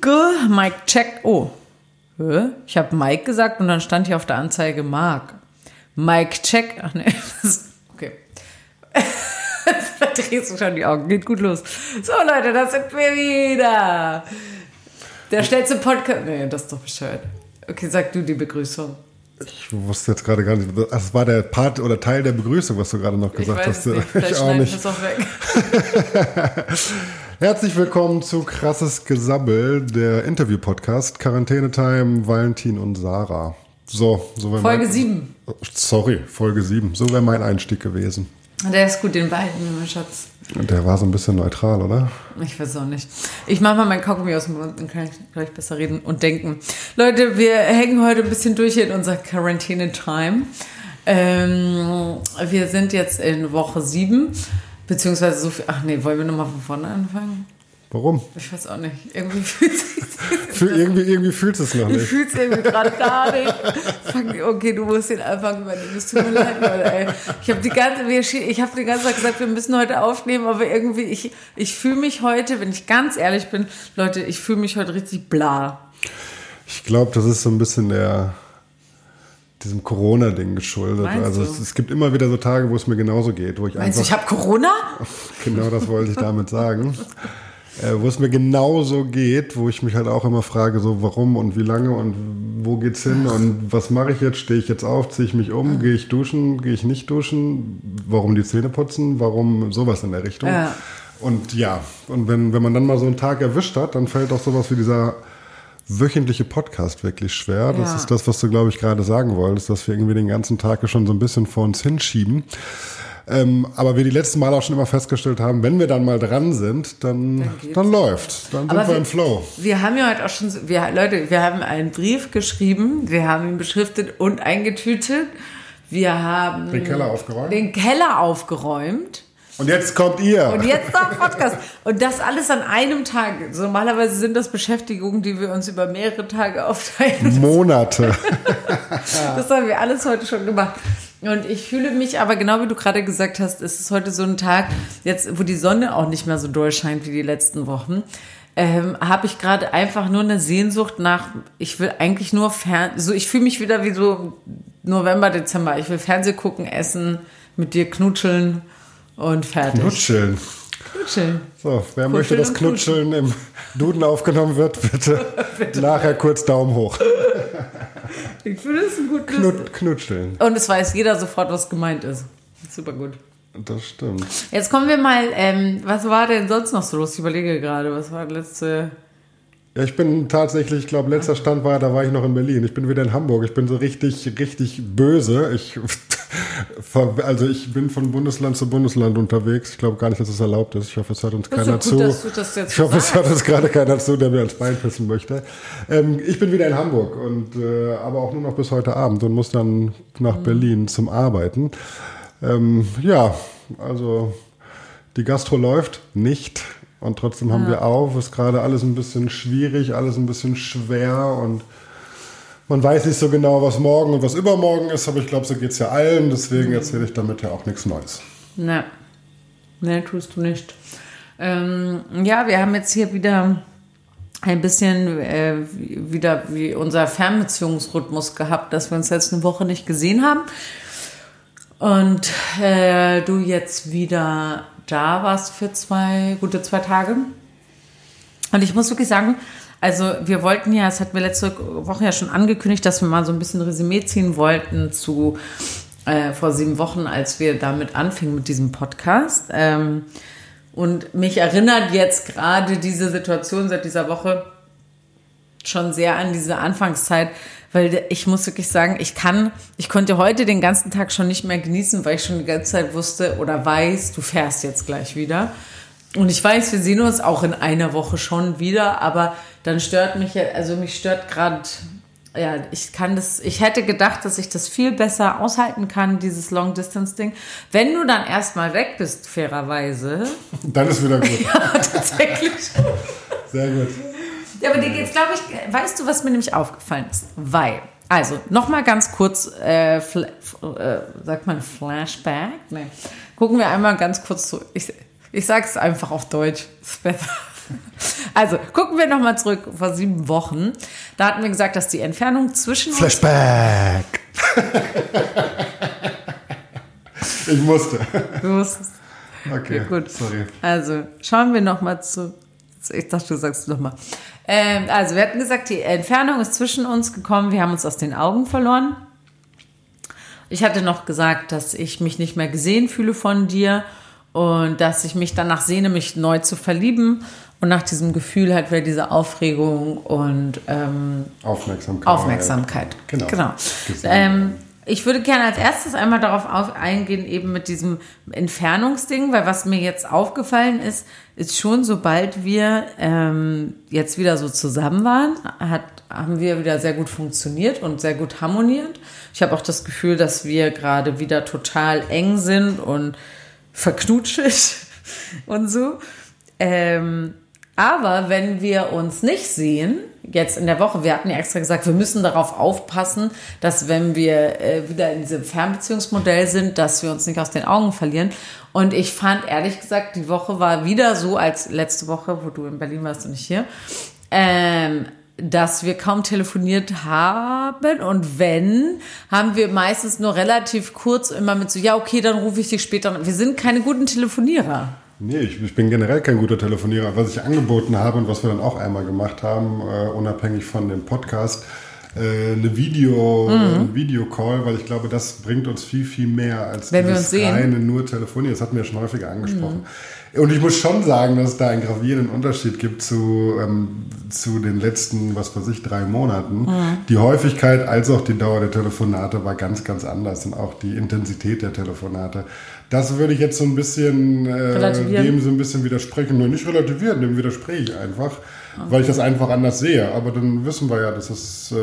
Funke, Mike check. Oh, ich habe Mike gesagt und dann stand hier auf der Anzeige Mark. Mike check. Ach nee, okay. Verdrehst du schon die Augen. Geht gut los. So, Leute, da sind wir wieder. Der schnellste Podcast. Nee, das ist doch bescheuert. Okay, sag du die Begrüßung. Ich wusste jetzt gerade gar nicht. Das war der Part oder Teil der Begrüßung, was du gerade noch gesagt hast. Nicht. Vielleicht ich auch nicht. Es auch weg. Herzlich willkommen zu Krasses Gesabbel, der Interview-Podcast. Quarantäne-Time, Valentin und Sarah. So, so wäre Folge mein, 7. Sorry, Folge 7. So wäre mein Einstieg gewesen. Der ist gut, den behalten wir, mein Schatz. Der war so ein bisschen neutral, oder? Ich weiß auch nicht. Ich mache mal mein Kaugummi aus dem Mund, dann kann ich gleich besser reden und denken. Leute, wir hängen heute ein bisschen durch in unserer Quarantäne-Time. Ähm, wir sind jetzt in Woche 7, beziehungsweise so viel. Ach nee, wollen wir nochmal von vorne anfangen? Warum? Ich weiß auch nicht. Irgendwie fühlt sich Für, irgendwie, irgendwie fühlt es noch Ich nicht. fühle es irgendwie gerade gar nicht. Okay, du musst den Anfang übernehmen. Es tut mir leid, Leute. Ey. Ich habe die ganze, ich habe die ganze Zeit gesagt, wir müssen heute aufnehmen, aber irgendwie, ich, ich fühle mich heute, wenn ich ganz ehrlich bin, Leute, ich fühle mich heute richtig bla. Ich glaube, das ist so ein bisschen der diesem Corona-Ding geschuldet. Meinst also es, es gibt immer wieder so Tage, wo es mir genauso geht, wo ich Meinst du, ich einfach habe Corona? genau das wollte ich damit sagen. Äh, wo es mir genauso geht, wo ich mich halt auch immer frage, so warum und wie lange und wo geht's hin und was mache ich jetzt? Stehe ich jetzt auf, ziehe ich mich um, gehe ich duschen, gehe ich nicht duschen? Warum die Zähne putzen? Warum sowas in der Richtung? Ja. Und ja, und wenn, wenn man dann mal so einen Tag erwischt hat, dann fällt auch sowas wie dieser wöchentliche Podcast wirklich schwer. Das Ja. ist das, was du, glaube ich, gerade sagen wolltest, dass wir irgendwie den ganzen Tag schon so ein bisschen vor uns hinschieben. Ähm, aber wir die letzten Mal auch schon immer festgestellt haben, wenn wir dann mal dran sind, dann, Dann dann, läuft. Dann sind Aber wir wir- im Flow. Wir haben ja heute auch schon, so- wir, Leute, wir haben einen Brief geschrieben, wir haben ihn beschriftet und eingetütet. Wir haben Den Keller aufgeräumt. den Keller aufgeräumt. Und jetzt kommt ihr. Und jetzt noch Podcast. Und das alles an einem Tag. So, Normalerweise sind das Beschäftigungen, die wir uns über mehrere Tage aufteilen. Monate. Das haben wir alles heute schon gemacht. Und ich fühle mich aber genau wie du gerade gesagt hast, es ist heute so ein Tag, jetzt wo die Sonne auch nicht mehr so doll scheint wie die letzten Wochen, ähm, habe ich gerade einfach nur eine Sehnsucht nach, ich will eigentlich nur fern, so ich fühle mich wieder wie so November, Dezember. Ich will Fernseh gucken, essen, mit dir knutscheln und fertig. Knutscheln. Knutscheln. So, wer Kuscheln möchte, dass Knutscheln im Duden aufgenommen wird, bitte, nachher kurz Daumen hoch. Ich finde es ein gutes. Knut, knutscheln. Und es weiß jeder sofort, was gemeint ist. Super gut. Das stimmt. Jetzt kommen wir mal, ähm, was war denn sonst noch so los? Ich überlege gerade, was war letzte. Ja, ich bin tatsächlich, ich glaube, letzter Stand war, da war ich noch in Berlin. Ich bin wieder in Hamburg. Ich bin so richtig, richtig böse. Ich, also ich bin von Bundesland zu Bundesland unterwegs. Ich glaube gar nicht, dass es erlaubt ist. Ich hoffe, es hört uns keiner gut, zu. ich hoffe, es hört uns gerade keiner zu, der mir ans Bein pissen möchte. Ähm, ich bin wieder in Hamburg und äh, aber auch nur noch bis heute Abend und muss dann nach Mhm. Berlin zum Arbeiten. Ähm, ja, also die Gastro läuft nicht und trotzdem haben wir auf. Ist gerade alles ein bisschen schwierig, alles ein bisschen schwer und man weiß nicht so genau, was morgen und was übermorgen ist, aber ich glaube, so geht es ja allen. Deswegen erzähle ich damit ja auch nichts Neues. Ne. Ne, tust du nicht. Ähm, ja, wir haben jetzt hier wieder ein bisschen äh, wieder wie unser Fernbeziehungsrhythmus gehabt, dass wir uns jetzt eine Woche nicht gesehen haben. Und äh, du jetzt wieder da warst für zwei, gute zwei Tage. Und ich muss wirklich sagen, also wir wollten ja, es hatten wir letzte Woche ja schon angekündigt, dass wir mal so ein bisschen Resümee ziehen wollten zu äh, vor sieben Wochen, als wir damit anfingen mit diesem Podcast. Ähm, und mich erinnert jetzt gerade diese Situation seit dieser Woche schon sehr an diese Anfangszeit, weil ich muss wirklich sagen, ich kann, ich konnte heute den ganzen Tag schon nicht mehr genießen, weil ich schon die ganze Zeit wusste oder weiß, du fährst jetzt gleich wieder. Und ich weiß, wir sehen uns auch in einer Woche schon wieder, aber dann stört mich ja, also mich stört gerade, ja, ich kann das, ich hätte gedacht, dass ich das viel besser aushalten kann, dieses Long-Distance-Ding. Wenn du dann erstmal weg bist, fairerweise, Dann ist wieder gut. tatsächlich. Sehr gut. Ja, aber dir geht's, glaube ich, weißt du, was mir nämlich aufgefallen ist? Weil, also, nochmal ganz kurz, äh, äh, sagt man Flashback? Nee. Gucken wir einmal ganz kurz zu. Ich, ich sag's einfach auf Deutsch. Ist besser. Also, gucken wir nochmal zurück vor sieben Wochen. Da hatten wir gesagt, dass die Entfernung zwischen uns. Flashback! ich musste. Du musstest. Okay, Ja, gut. sorry. Also, schauen wir nochmal zu. Ich dachte, du sagst nochmal. Ähm, also, wir hatten gesagt, die Entfernung ist zwischen uns gekommen. Wir haben uns aus den Augen verloren. Ich hatte noch gesagt, dass ich mich nicht mehr gesehen fühle von dir und dass ich mich danach sehne, mich neu zu verlieben. Und nach diesem Gefühl halt wieder diese Aufregung und ähm, Aufmerksamkeit. Aufmerksamkeit. Genau. genau. Ähm, ich würde gerne als erstes einmal darauf auf eingehen, eben mit diesem Entfernungsding, weil was mir jetzt aufgefallen ist, ist schon, sobald wir ähm, jetzt wieder so zusammen waren, hat, haben wir wieder sehr gut funktioniert und sehr gut harmoniert. Ich habe auch das Gefühl, dass wir gerade wieder total eng sind und verknutschelt und so. Ähm, aber wenn wir uns nicht sehen, jetzt in der Woche, wir hatten ja extra gesagt, wir müssen darauf aufpassen, dass wenn wir äh, wieder in diesem Fernbeziehungsmodell sind, dass wir uns nicht aus den Augen verlieren. Und ich fand ehrlich gesagt, die Woche war wieder so als letzte Woche, wo du in Berlin warst und nicht hier, ähm, dass wir kaum telefoniert haben und wenn, haben wir meistens nur relativ kurz immer mit so, ja, okay, dann rufe ich dich später an. Wir sind keine guten Telefonierer. Nee, ich, ich bin generell kein guter Telefonierer. Was ich angeboten habe und was wir dann auch einmal gemacht haben, äh, unabhängig von dem Podcast, äh, eine Video, Mhm. ein Videocall, weil ich glaube, das bringt uns viel, viel mehr als Wenn wir dieses reine nur telefonieren. Das hatten wir ja schon häufiger angesprochen. Und ich muss schon sagen, dass es da einen gravierenden Unterschied gibt zu, ähm, zu den letzten, was weiß ich, drei Monaten. Die Häufigkeit als auch die Dauer der Telefonate war ganz, ganz anders und auch die Intensität der Telefonate. Das würde ich jetzt so ein bisschen äh, dem so ein bisschen widersprechen. Nur nicht relativieren, dem widerspreche ich einfach, weil ich das einfach anders sehe. Aber dann wissen wir ja, dass, es, äh,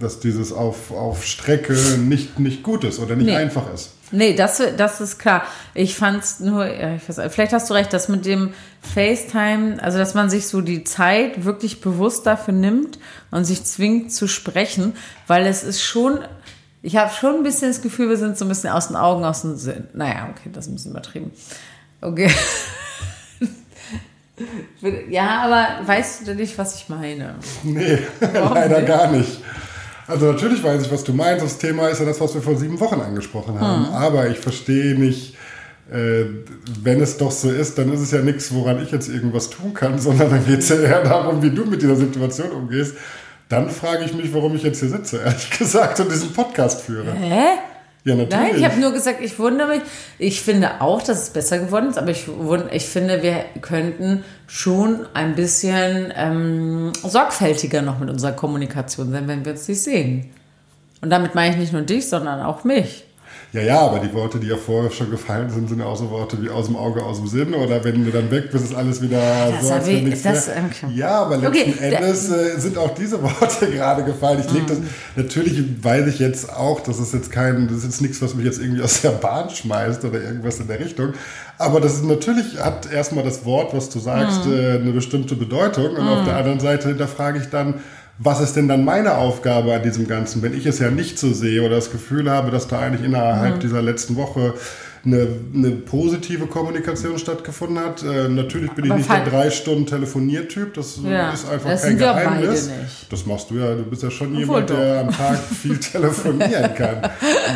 dass dieses auf, auf Strecke nicht, nicht gut ist oder nicht Nee. einfach ist. Nee, das, das ist klar. Ich fand's nur, ich weiß, vielleicht hast du recht, dass mit dem FaceTime, also dass man sich so die Zeit wirklich bewusst dafür nimmt und sich zwingt zu sprechen, weil es ist schon, ich habe schon ein bisschen das Gefühl, wir sind so ein bisschen aus den Augen, aus dem Sinn. Naja, okay, das ist ein bisschen übertrieben. Okay. Ja, aber weißt du denn nicht, was ich meine? Nee, Warum leider nicht? gar nicht. Also natürlich weiß ich, was du meinst. Das Thema ist ja das, was wir vor sieben Wochen angesprochen haben. Hm. Aber ich verstehe nicht, äh, wenn es doch so ist, dann ist es ja nichts, woran ich jetzt irgendwas tun kann, sondern dann geht es ja eher darum, wie du mit dieser Situation umgehst. Dann frage ich mich, warum ich jetzt hier sitze, ehrlich gesagt, und diesen Podcast führe. Hä? Ja, natürlich. Nein, ich habe nur gesagt, ich wundere mich. Ich finde auch, dass es besser geworden ist, aber ich, ich finde, wir könnten schon ein bisschen ähm, sorgfältiger noch mit unserer Kommunikation sein, wenn wir uns nicht sehen. Und damit meine ich nicht nur dich, sondern auch mich. Ja, ja, aber die Worte, die ja vorher schon gefallen sind, sind ja auch so Worte wie aus dem Auge, aus dem Sinn. Oder wenn du dann weg bist, ist alles wieder Das so, als wenn ich- nichts das- okay. Ja, aber letzten Okay, Endes äh, sind auch diese Worte gerade gefallen. Ich leg das, Mhm. natürlich weiß ich jetzt auch, das ist jetzt kein, das ist jetzt nichts, was mich jetzt irgendwie aus der Bahn schmeißt oder irgendwas in der Richtung. Aber das ist natürlich, hat erstmal das Wort, was du sagst, Mhm. äh, eine bestimmte Bedeutung. Und auf der anderen Seite hinterfrage ich dann, was ist denn dann meine Aufgabe an diesem Ganzen, wenn ich es ja nicht so sehe oder das Gefühl habe, dass da eigentlich innerhalb Mhm. dieser letzten Woche eine, eine positive Kommunikation stattgefunden hat. Äh, natürlich bin ich Aber nicht der drei Stunden Telefoniertyp, das Ja, ist einfach das kein Geheimnis. Das machst du ja, du bist ja schon Obwohl jemand, doch. der am Tag viel telefonieren kann.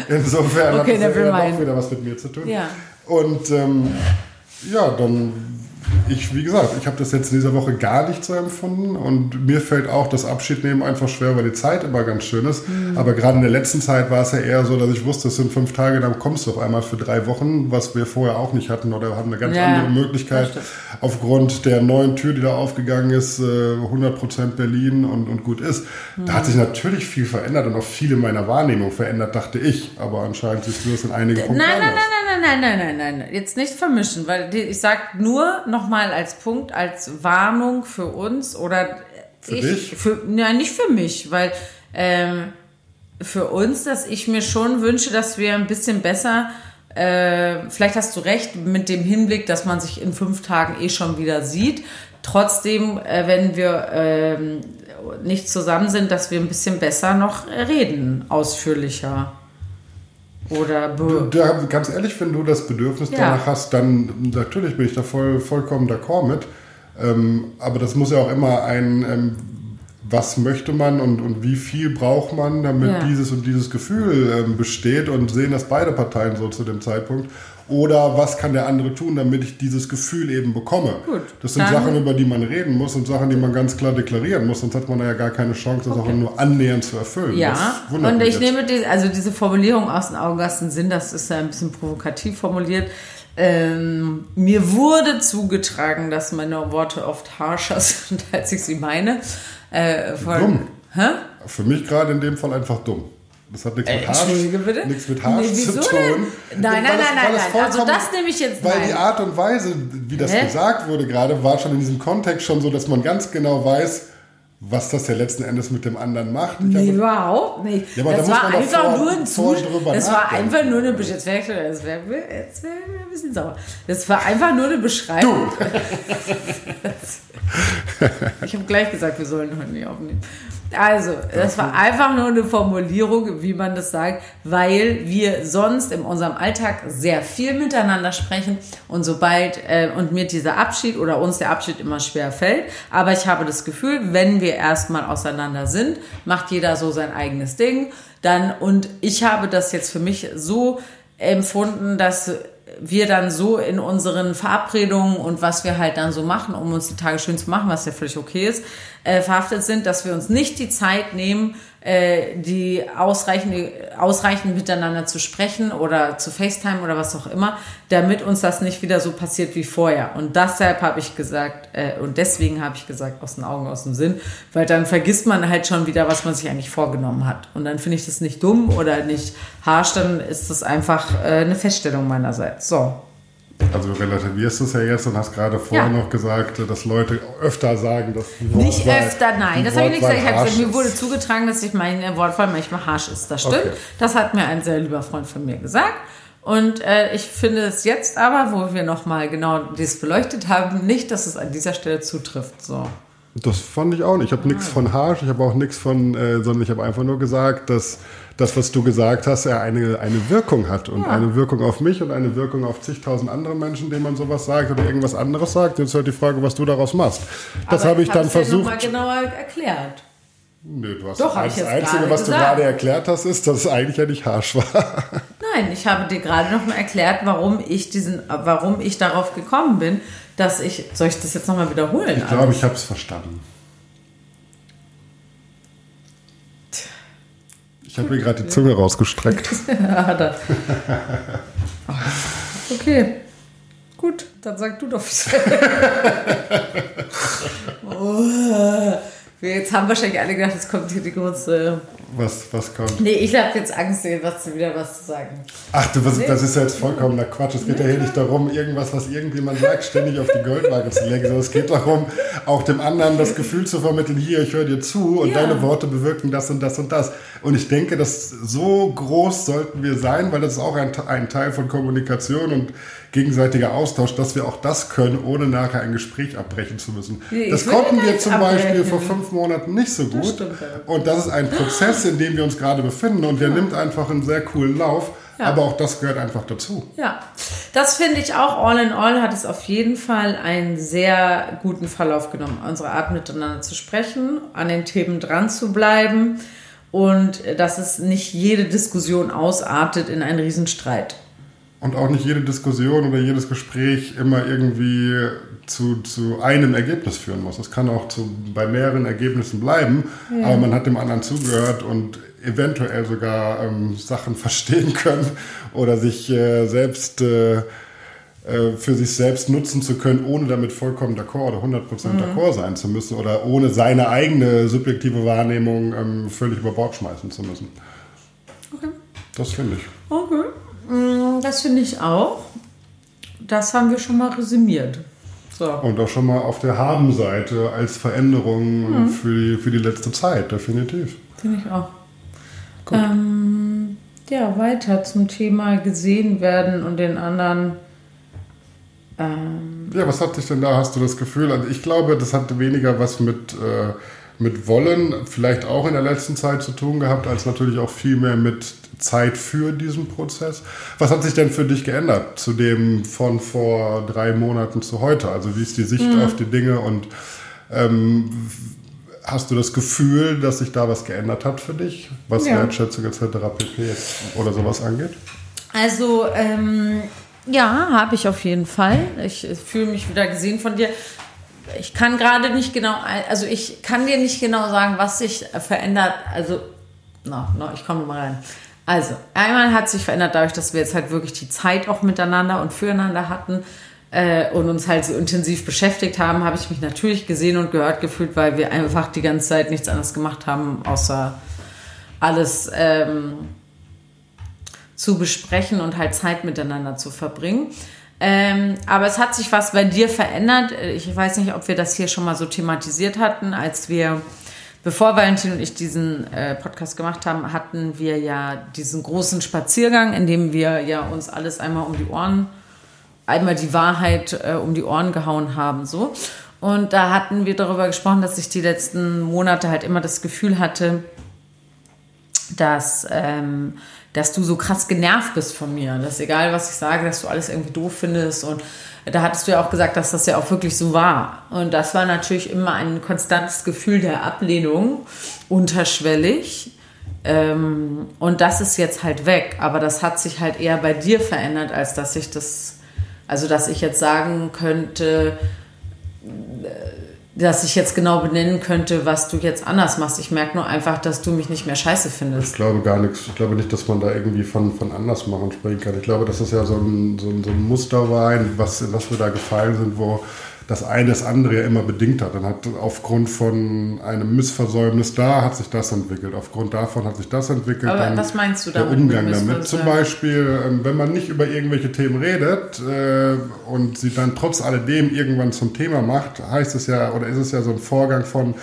Insofern Okay, hat das ja doch wieder was mit mir zu tun. Ja. Und ähm, ja, dann, ich, wie gesagt, ich habe das jetzt in dieser Woche gar nicht so empfunden und mir fällt auch das Abschiednehmen einfach schwer, weil die Zeit immer ganz schön ist. Mhm. Aber gerade in der letzten Zeit war es ja eher so, dass ich wusste, es sind fünf Tage, dann kommst du auf einmal für drei Wochen, was wir vorher auch nicht hatten oder haben eine ganz Ja, andere Möglichkeit aufgrund der neuen Tür, die da aufgegangen ist, äh, 100% Berlin und, und gut ist. Da hat sich natürlich viel verändert und auch viel in meiner Wahrnehmung verändert, dachte ich. Aber anscheinend siehst du das in einigen Nein, Punkten nein, nein, anders. nein, nein, nein, nein, nein, nein. Jetzt nicht vermischen, weil ich sag nur nochmal als Punkt, als Warnung für uns oder Für ich, dich? Für, nein, nicht für mich, weil ähm, für uns, dass ich mir schon wünsche, dass wir ein bisschen besser, äh, vielleicht hast du recht mit dem Hinblick, dass man sich in fünf Tagen eh schon wieder sieht. Trotzdem, äh, wenn wir ähm, nicht zusammen sind, dass wir ein bisschen besser noch äh, reden, ausführlicher. Oder be Da, ganz ehrlich, wenn du das Bedürfnis Ja. danach hast, dann natürlich bin ich da voll, vollkommen d'accord mit. Ähm, aber das muss ja auch immer ein, ähm, was möchte man und, und wie viel braucht man, damit Ja. dieses und dieses Gefühl ähm, besteht und sehen das beide Parteien so zu dem Zeitpunkt. Oder was kann der andere tun, damit ich dieses Gefühl eben bekomme? Gut, das sind Sachen, über die man reden muss und Sachen, die man ganz klar deklarieren muss, sonst hat man ja gar keine Chance, das auch nur annähernd zu erfüllen. Ja, und ich nehme die, also diese Formulierung aus den Augen, aus dem Sinn, das ist ja ein bisschen provokativ formuliert. Ähm, mir wurde zugetragen, dass meine Worte oft harscher sind, als ich sie meine. Äh, von, Dumm. Hä? Für mich gerade in dem Fall einfach dumm. Das hat nichts Äh, mit bitte? nichts mit Harsch Nee, zu tun. denn? Nein, nein, es- nein, nein. Also das nehme ich jetzt Weil nein. die Art und Weise, wie das Hä? gesagt wurde gerade, war schon in diesem Kontext schon so, dass man ganz genau weiß, was das ja letzten Endes mit dem anderen macht. Ich Nee, überhaupt nicht. Ja, das war einfach vor- nur ein Zustand. Das war einfach nur eine Besch- jetzt wäre ich, wär, ein bisschen sauer. Das war einfach nur eine Beschreibung. ich habe gleich gesagt, wir sollen heute nicht aufnehmen. Also, das war einfach nur eine Formulierung, wie man das sagt, weil wir sonst in unserem Alltag sehr viel miteinander sprechen und sobald äh, und mir dieser Abschied oder uns der Abschied immer schwer fällt. Aber ich habe das Gefühl, wenn wir erstmal auseinander sind, macht jeder so sein eigenes Ding. Dann und ich habe das jetzt für mich so empfunden, dass wir dann so in unseren Verabredungen und was wir halt dann so machen, um uns die Tage schön zu machen, was ja völlig okay ist, äh, verhaftet sind, dass wir uns nicht die Zeit nehmen, äh, die ausreichend, ausreichend miteinander zu sprechen oder zu FaceTime oder was auch immer, damit uns das nicht wieder so passiert wie vorher. Und deshalb habe ich gesagt, äh, und deswegen habe ich gesagt, aus den Augen, aus dem Sinn, weil dann vergisst man halt schon wieder, was man sich eigentlich vorgenommen hat. Und dann finde ich das nicht dumm oder nicht harsch, dann ist das einfach äh, eine Feststellung meinerseits. So. Also du relativierst es ja jetzt und hast gerade vorher Ja. noch gesagt, dass Leute öfter sagen, dass die Wortwahl, Nicht öfter, nein. Das habe ich nicht gesagt. Ich habe gesagt, mir wurde zugetragen, dass ich meine Wortwahl manchmal harsch ist. Das stimmt. Okay. Das hat mir ein sehr lieber Freund von mir gesagt. Und äh, ich finde es jetzt aber, wo wir nochmal genau das beleuchtet haben, nicht, dass es an dieser Stelle zutrifft. So. Das fand ich auch nicht. Ich habe nichts von harsch, ich habe auch nichts von, äh, sondern ich habe einfach nur gesagt, dass das, was du gesagt hast, ja eine, eine Wirkung hat und Ja. eine Wirkung auf mich und eine Wirkung auf zigtausend andere Menschen, denen man sowas sagt oder irgendwas anderes sagt. Jetzt ist halt die Frage, was du daraus machst. Das habe ich dann hab's dir noch versucht. mal genauer erklärt. Nee, du hast Doch, hab das ich jetzt Einzige, was du gesagt. gerade erklärt hast, ist, dass es eigentlich ja nicht harsch war. Nein, ich habe dir gerade noch mal erklärt, warum ich diesen, warum ich darauf gekommen bin, dass ich, soll ich das jetzt noch mal wiederholen? Ich glaube, ich habe es verstanden. Ich habe mir gerade die Zunge rausgestreckt. Ja, da. Okay. Gut, dann sag du doch, wie es oh. Jetzt haben wahrscheinlich alle gedacht, es kommt hier die große. Was, was kommt? Nee, ich habe jetzt Angst, was, wieder was zu sagen. Ach, du, was, das ist ja jetzt vollkommener Quatsch. Es geht ja hier nicht darum, irgendwas, was irgendjemand sagt, ständig auf die Goldwaage zu legen. Sondern es geht darum, auch dem anderen das Gefühl zu vermitteln, hier, ich höre dir zu und Ja. deine Worte bewirken das und das und das. Und ich denke, dass so groß sollten wir sein, weil das ist auch ein, ein Teil von Kommunikation und gegenseitiger Austausch, dass wir auch das können, ohne nachher ein Gespräch abbrechen zu müssen. Nee, das konnten wir zum Beispiel abbrechen. vor fünf Monaten nicht so gut. ja. Und das ist ein Prozess, in dem wir uns gerade befinden und der nimmt einfach einen sehr coolen Lauf. Ja. Aber auch das gehört einfach dazu. Ja, das finde ich auch. All in all hat es auf jeden Fall einen sehr guten Verlauf genommen, unsere Art miteinander zu sprechen, an den Themen dran zu bleiben und äh, dass es nicht jede Diskussion ausartet in einen Riesenstreit. Und auch nicht jede Diskussion oder jedes Gespräch immer irgendwie zu, zu einem Ergebnis führen muss. Es kann auch zu, bei mehreren Ergebnissen bleiben, aber man hat dem anderen zugehört und eventuell sogar ähm, Sachen verstehen können oder sich äh, selbst äh, äh, für sich selbst nutzen zu können, ohne damit vollkommen d'accord oder 100% d'accord sein zu müssen oder ohne seine eigene subjektive Wahrnehmung ähm, völlig über Bord schmeißen zu müssen. Okay. Das finde ich. Okay. Mm, Das finde ich auch. Das haben wir schon mal resümiert. So. Und auch schon mal auf der Haben-Seite als Veränderung für, die, für die letzte Zeit, definitiv. Finde ich auch. Ähm, ja, weiter zum Thema gesehen werden und den anderen. Ähm, Ja, was hat dich denn da? Hast du das Gefühl? Also ich glaube, das hat weniger was mit, äh, mit Wollen vielleicht auch in der letzten Zeit zu tun gehabt, als natürlich auch viel mehr mit Zeit für diesen Prozess. Was hat sich denn für dich geändert zu dem von vor drei Monaten zu heute? Also wie ist die Sicht mhm. auf die Dinge und ähm, hast du das Gefühl, dass sich da was geändert hat für dich, was ja. Wertschätzung etc. pp. oder sowas angeht? Also ähm, ja, habe ich auf jeden Fall. Ich, ich fühle mich wieder gesehen von dir. Ich kann gerade nicht genau, also ich kann dir nicht genau sagen, was sich verändert. Also, no, no, ich komme mal rein. Also, einmal hat sich verändert dadurch, dass wir jetzt halt wirklich die Zeit auch miteinander und füreinander hatten äh, und uns halt so intensiv beschäftigt haben, habe ich mich natürlich gesehen und gehört gefühlt, weil wir einfach die ganze Zeit nichts anderes gemacht haben, außer alles ähm, zu besprechen und halt Zeit miteinander zu verbringen. Ähm, aber es hat sich was bei dir verändert. Ich weiß nicht, ob wir das hier schon mal so thematisiert hatten, als wir, bevor Valentin und ich diesen äh, Podcast gemacht haben, hatten wir ja diesen großen Spaziergang, in dem wir ja uns alles einmal um die Ohren einmal die Wahrheit äh, um die Ohren gehauen haben. So. Und da hatten wir darüber gesprochen, dass ich die letzten Monate halt immer das Gefühl hatte, dass, ähm, dass du so krass genervt bist von mir. Dass egal, was ich sage, dass du alles irgendwie doof findest. Und da hattest du ja auch gesagt, dass das ja auch wirklich so war. Und das war natürlich immer ein konstantes Gefühl der Ablehnung, unterschwellig. Ähm, und das ist jetzt halt weg. Aber das hat sich halt eher bei dir verändert, als dass ich das also, dass ich jetzt sagen könnte, dass ich jetzt genau benennen könnte, was du jetzt anders machst. Ich merke nur einfach, dass du mich nicht mehr scheiße findest. Ich glaube gar nichts. Ich glaube nicht, dass man da irgendwie von, von anders machen sprechen kann. Ich glaube, dass das ja so ein, so ein, so ein Muster war, was, in was wir da gefallen sind, wo das eine das andere ja immer bedingt hat. Dann hat aufgrund von einem Missversäumnis da hat sich das entwickelt. Aufgrund davon hat sich das entwickelt. Aber dann was meinst du damit? Der Umgang damit. Zum Beispiel, ähm, wenn man nicht über irgendwelche Themen redet äh, und sie dann trotz alledem irgendwann zum Thema macht, heißt es ja, oder ist es ja so ein Vorgang von,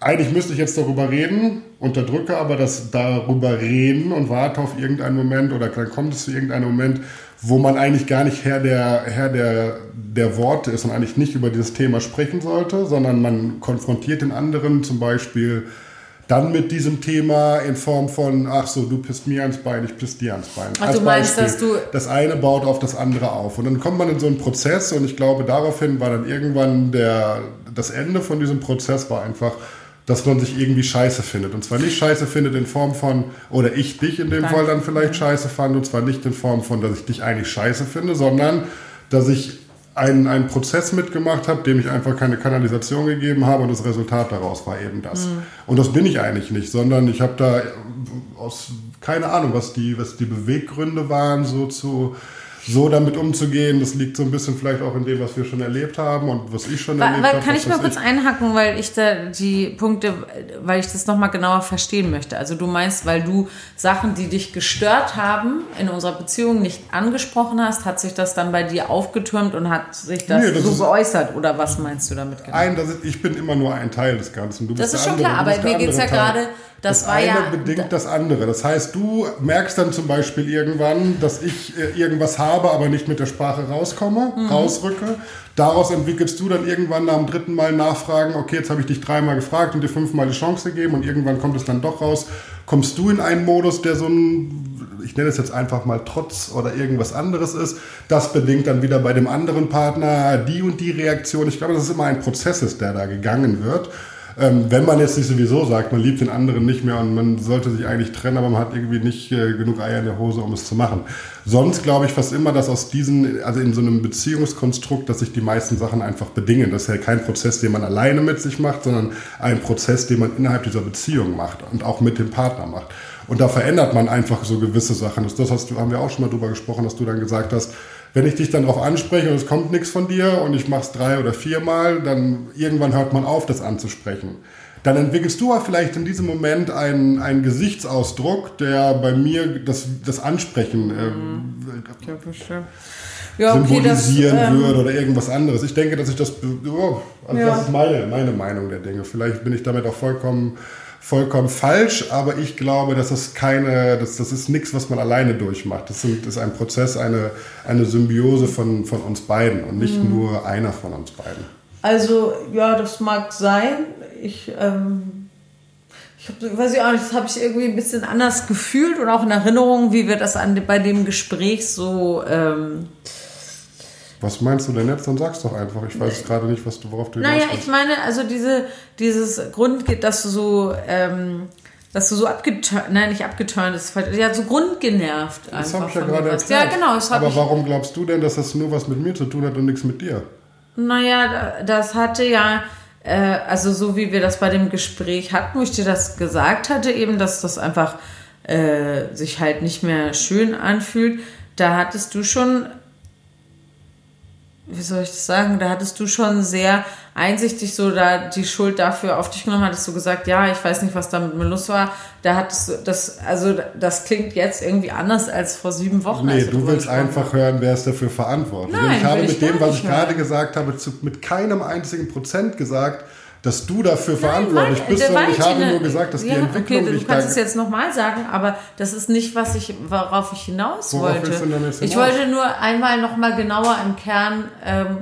eigentlich müsste ich jetzt darüber reden, unterdrücke aber das darüber reden und warte auf irgendeinen Moment oder dann kommt es zu irgendeinem Moment, wo man eigentlich gar nicht Herr der, Herr der, der Worte ist und eigentlich nicht über dieses Thema sprechen sollte, sondern man konfrontiert den anderen zum Beispiel dann mit diesem Thema in Form von, ach so, du pisst mir ans Bein, ich piss dir ans Bein. Ach, Als du meinst, Beispiel, dass du... Das eine baut auf das andere auf. Und dann kommt man in so einen Prozess und ich glaube, daraufhin war dann irgendwann der, das Ende von diesem Prozess war einfach, dass man sich irgendwie scheiße findet. Und zwar nicht scheiße findet in Form von, oder ich dich in dem Danke. Fall dann vielleicht scheiße fand, und zwar nicht in Form von, dass ich dich eigentlich scheiße finde, sondern dass ich einen, einen Prozess mitgemacht habe, dem ich einfach keine Kanalisation gegeben habe und das Resultat daraus war eben das. Mhm. Und das bin ich eigentlich nicht, sondern ich habe da aus, keine Ahnung, was die, was die Beweggründe waren, so zu so damit umzugehen, das liegt so ein bisschen vielleicht auch in dem, was wir schon erlebt haben und was ich schon weil, erlebt habe. Kann ich mal kurz ich einhaken, weil ich da die Punkte, weil ich das nochmal genauer verstehen möchte. Also du meinst, weil du Sachen, die dich gestört haben in unserer Beziehung nicht angesprochen hast, hat sich das dann bei dir aufgetürmt und hat sich das, nee, das so geäußert oder was meinst du damit genau? Ein, ist, ich bin immer nur ein Teil des Ganzen. Du das ist schon klar, aber mir geht es ja gerade das, das eine ja, bedingt das andere. Das heißt, du merkst dann zum Beispiel irgendwann, dass ich äh, irgendwas habe, aber nicht mit der Sprache rauskomme, mhm. rausrücke. Daraus entwickelst du dann irgendwann nach dem dritten Mal nachfragen, okay, jetzt habe ich dich dreimal gefragt und dir fünfmal die Chance gegeben und irgendwann kommt es dann doch raus. Kommst du in einen Modus, der so ein, ich nenne es jetzt einfach mal Trotz oder irgendwas anderes ist. Das bedingt dann wieder bei dem anderen Partner die und die Reaktion. Ich glaube, dass es immer ein Prozess ist, der da gegangen wird. Ähm, wenn man jetzt nicht sowieso sagt, man liebt den anderen nicht mehr und man sollte sich eigentlich trennen, aber man hat irgendwie nicht äh, genug Eier in der Hose, um es zu machen. Sonst glaube ich fast immer, dass aus diesen, also in so einem Beziehungskonstrukt, dass sich die meisten Sachen einfach bedingen. Das ist ja kein Prozess, den man alleine mit sich macht, sondern ein Prozess, den man innerhalb dieser Beziehung macht und auch mit dem Partner macht. Und da verändert man einfach so gewisse Sachen. Das, hast du, haben wir auch schon mal drüber gesprochen, dass du dann gesagt hast, wenn ich dich dann darauf anspreche und es kommt nichts von dir und ich mache es drei oder viermal, dann irgendwann hört man auf, das anzusprechen. Dann entwickelst du aber vielleicht in diesem Moment einen, einen Gesichtsausdruck, der bei mir das, das Ansprechen äh, ja, okay, symbolisieren das, ähm, würde oder irgendwas anderes. Ich denke, dass ich das, oh, also ja. das ist meine, meine Meinung der Dinge. Vielleicht bin ich damit auch vollkommen vollkommen falsch, aber ich glaube, dass das keine, das, das ist nichts, was man alleine durchmacht. Das, sind, ist ein Prozess, eine, eine Symbiose von, von uns beiden und nicht mhm. nur einer von uns beiden. Also, ja, das mag sein. Ich, ähm, ich hab, weiß ich auch nicht, das habe ich irgendwie ein bisschen anders gefühlt und auch in Erinnerung, wie wir das an, bei dem Gespräch so. Ähm, was meinst du denn jetzt? Dann sag's doch einfach. Ich weiß gerade nicht, was du, worauf du Naja, ich meine, also diese, dieses Grund, dass du so, ähm, dass du so abgeturnt, nein, nicht abgeturnt, ist ja so grundgenervt Das habe ich ja gerade erklärt. Ja, genau. Aber warum glaubst du denn, dass das nur was mit mir zu tun hat und nichts mit dir? Naja, das hatte ja, äh, also so wie wir das bei dem Gespräch hatten, wo ich dir das gesagt hatte, eben, dass das einfach äh, sich halt nicht mehr schön anfühlt, da hattest du schon wie soll ich das sagen, da hattest du schon sehr einsichtig so da die Schuld dafür auf dich genommen, hattest du gesagt, ja, ich weiß nicht, was da mit mir los war. Da hattest du das, also das klingt jetzt irgendwie anders als vor sieben Wochen. Nee, du willst einfach hören, wer ist dafür verantwortlich. Nein, ich habe mit ich dem, was ich gerade gesagt habe, zu, mit keinem einzigen Prozent gesagt, dass du dafür Nein, verantwortlich weil- bist, der sondern ich habe Valentin- nur gesagt, dass die ja, Entwicklung, okay, die du ich kannst es jetzt nochmal sagen, aber das ist nicht, was ich, worauf ich hinaus Worauf wollte. jetzt ich hinaus? wollte nur einmal nochmal genauer im Kern ähm,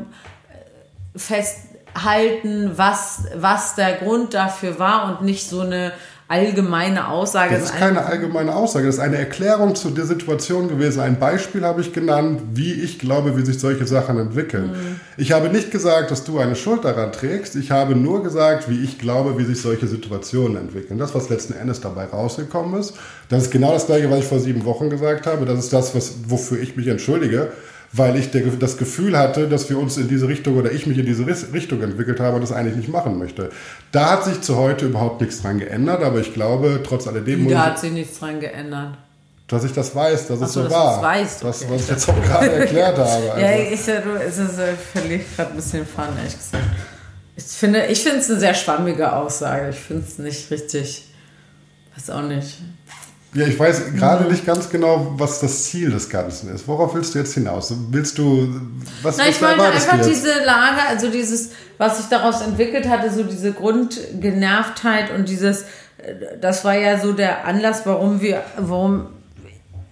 festhalten, was, was der Grund dafür war und nicht so eine allgemeine Aussage. Das ist keine allgemeine Aussage, das ist eine Erklärung zu der Situation gewesen. Ein Beispiel habe ich genannt, wie ich glaube, wie sich solche Sachen entwickeln. Mhm. Ich habe nicht gesagt, dass du eine Schuld daran trägst. Ich habe nur gesagt, wie ich glaube, wie sich solche Situationen entwickeln. Das, was letzten Endes dabei rausgekommen ist, das ist genau das gleiche, was ich vor sieben Wochen gesagt habe. Das ist das, was, wofür ich mich entschuldige. Weil ich der, das Gefühl hatte, dass wir uns in diese Richtung oder ich mich in diese Richtung entwickelt habe und das eigentlich nicht machen möchte. Da hat sich zu heute überhaupt nichts dran geändert, aber ich glaube, trotz alledem Da hat sich nichts dran geändert. dass ich das weiß, dass es Ach so, so dass war. das weißt, Das, okay. was ich jetzt auch gerade erklärt habe. Also, Ja, ich, ja, du, es ist, äh, gerade ein bisschen Faden, ehrlich gesagt. Ich finde, ich finde es eine sehr schwammige Aussage. Ich finde es nicht richtig. Weiß auch nicht. Ja, ich weiß gerade nicht ganz genau, was das Ziel des Ganzen ist. Worauf willst du jetzt hinaus? Willst du, was, Na, ich meine erwartest einfach diese Lage, also dieses, was sich daraus entwickelt hatte, so diese Grundgenervtheit und dieses, äh, das war ja so der Anlass, warum wir, warum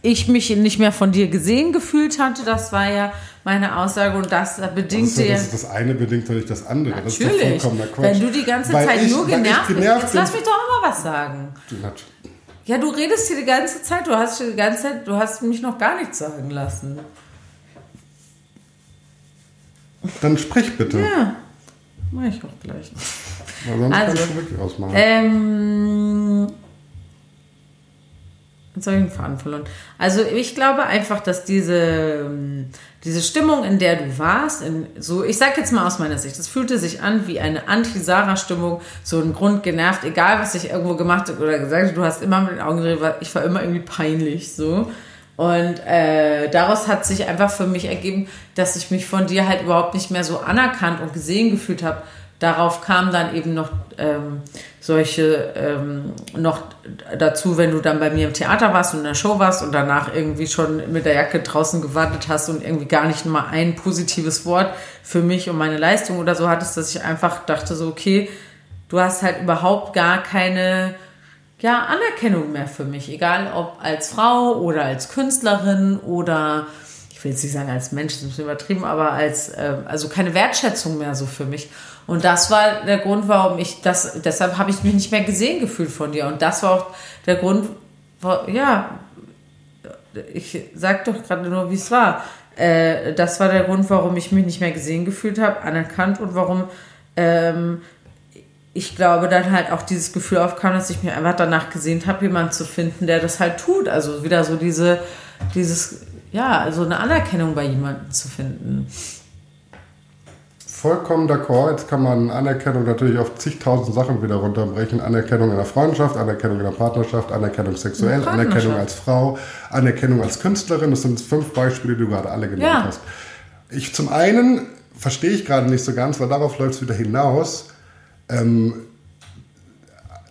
ich mich nicht mehr von dir gesehen gefühlt hatte. Das war ja meine Aussage und das bedingte ja. das, das eine bedingt doch nicht das andere. Das ist Natürlich. vollkommener Quatsch. Wenn du die ganze Weil Zeit ich, nur genervt bist. Jetzt lass mich doch auch mal was sagen. Du, Ja, du redest hier die ganze Zeit. Du hast die ganze Zeit, du hast mich noch gar nichts sagen lassen. Dann sprich bitte. Ja, mach ich auch gleich. Weil sonst Also, kannst du wirklich ausmachen. Ähm, jetzt habe ich den Faden verloren. Also ich glaube einfach, dass diese, ähm, diese Stimmung, in der du warst, in, so, ich sag jetzt mal aus meiner Sicht, es fühlte sich an wie eine Anti-Sarah-Stimmung, so ein Grund genervt, egal was ich irgendwo gemacht habe oder gesagt habe, du hast immer mit den Augen geredet, ich war immer irgendwie peinlich, so. Und äh, daraus hat sich einfach für mich ergeben, dass ich mich von dir halt überhaupt nicht mehr so anerkannt und gesehen gefühlt habe. Darauf kam dann eben noch ähm, solche ähm, noch dazu, wenn du dann bei mir im Theater warst und in der Show warst und danach irgendwie schon mit der Jacke draußen gewartet hast und irgendwie gar nicht mal ein positives Wort für mich und meine Leistung oder so hattest, dass ich einfach dachte so, okay, du hast halt überhaupt gar keine ja, Anerkennung mehr für mich, egal ob als Frau oder als Künstlerin oder ich will jetzt nicht sagen als Mensch, das ist ein bisschen übertrieben, aber als äh, also keine Wertschätzung mehr so für mich. Und das war der Grund, warum ich das, deshalb habe ich mich nicht mehr gesehen gefühlt von dir. Und das war auch der Grund, wo, ja, ich sag doch gerade nur, wie es war. Äh, das war der Grund, warum ich mich nicht mehr gesehen gefühlt habe, anerkannt und warum ähm, ich glaube, dann halt auch dieses Gefühl aufkam, dass ich mir einfach danach gesehnt habe, jemanden zu finden, der das halt tut. Also wieder so diese, dieses, ja, also eine Anerkennung bei jemandem zu finden. Vollkommen d'accord. Jetzt kann man Anerkennung natürlich auf zigtausend Sachen wieder runterbrechen. Anerkennung in der Freundschaft, Anerkennung in der Partnerschaft, Anerkennung sexuell, Partnerschaft. Anerkennung als Frau, Anerkennung als Künstlerin. Das sind fünf Beispiele, die du gerade alle genannt Ja. hast. Ich zum einen verstehe ich gerade nicht so ganz, weil darauf läuft es wieder hinaus, ähm,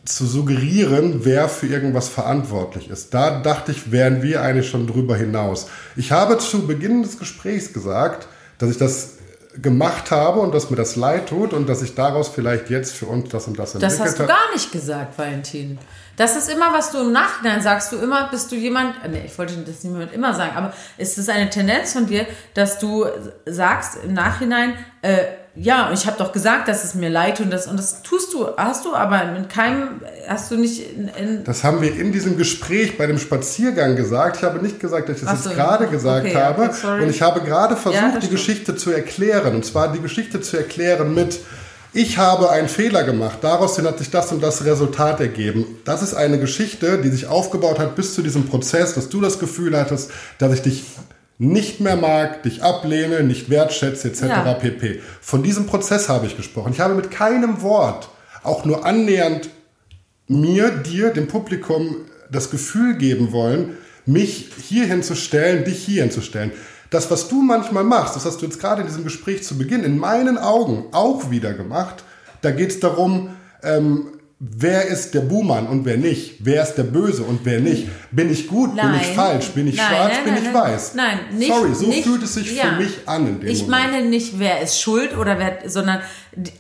zu suggerieren, wer für irgendwas verantwortlich ist. Da dachte ich, wären wir eigentlich schon drüber hinaus. Ich habe zu Beginn des Gesprächs gesagt, dass ich das gemacht habe und dass mir das leid tut und dass ich daraus vielleicht jetzt für uns das und das entwickelt Das hast du gar nicht gesagt, Valentin. Das ist immer, was du im Nachhinein sagst. Du immer bist du jemand, nee, ich wollte das mehr immer sagen, aber es ist eine Tendenz von dir, dass du sagst im Nachhinein, äh, ja, und ich habe doch gesagt, dass es mir leid und das und das tust du, hast du aber in keinem, hast du nicht in, in Das haben wir in diesem Gespräch bei dem Spaziergang gesagt. Ich habe nicht gesagt, dass ich das Ach jetzt so, gerade gesagt okay, habe. okay, und ich habe gerade versucht, das die. Geschichte zu erklären. Und zwar die Geschichte zu erklären mit, ich habe einen Fehler gemacht, daraus hat sich das und das Resultat ergeben. Das ist eine Geschichte, die sich aufgebaut hat bis zu diesem Prozess, dass du das Gefühl hattest, dass ich dich nicht mehr mag, dich ablehne, nicht wertschätze, etc. Ja. pp. Von diesem Prozess habe ich gesprochen. Ich habe mit keinem Wort, auch nur annähernd mir, dir, dem Publikum das Gefühl geben wollen, mich hierhin zu stellen, dich hierhin zu stellen. Das, was du manchmal machst, das hast du jetzt gerade in diesem Gespräch zu Beginn in meinen Augen auch wieder gemacht. Da geht es darum, ähm, wer ist der Buhmann und wer nicht? Wer ist der Böse und wer nicht? Bin ich gut? bin ich Nein. falsch? Bin ich Nein, schwarz? nein, bin nein, ich nein. weiß? Nein, nicht- Sorry, so nicht- fühlt es sich ja. für mich an in dem Ich Moment. meine nicht, wer ist schuld oder wer, sondern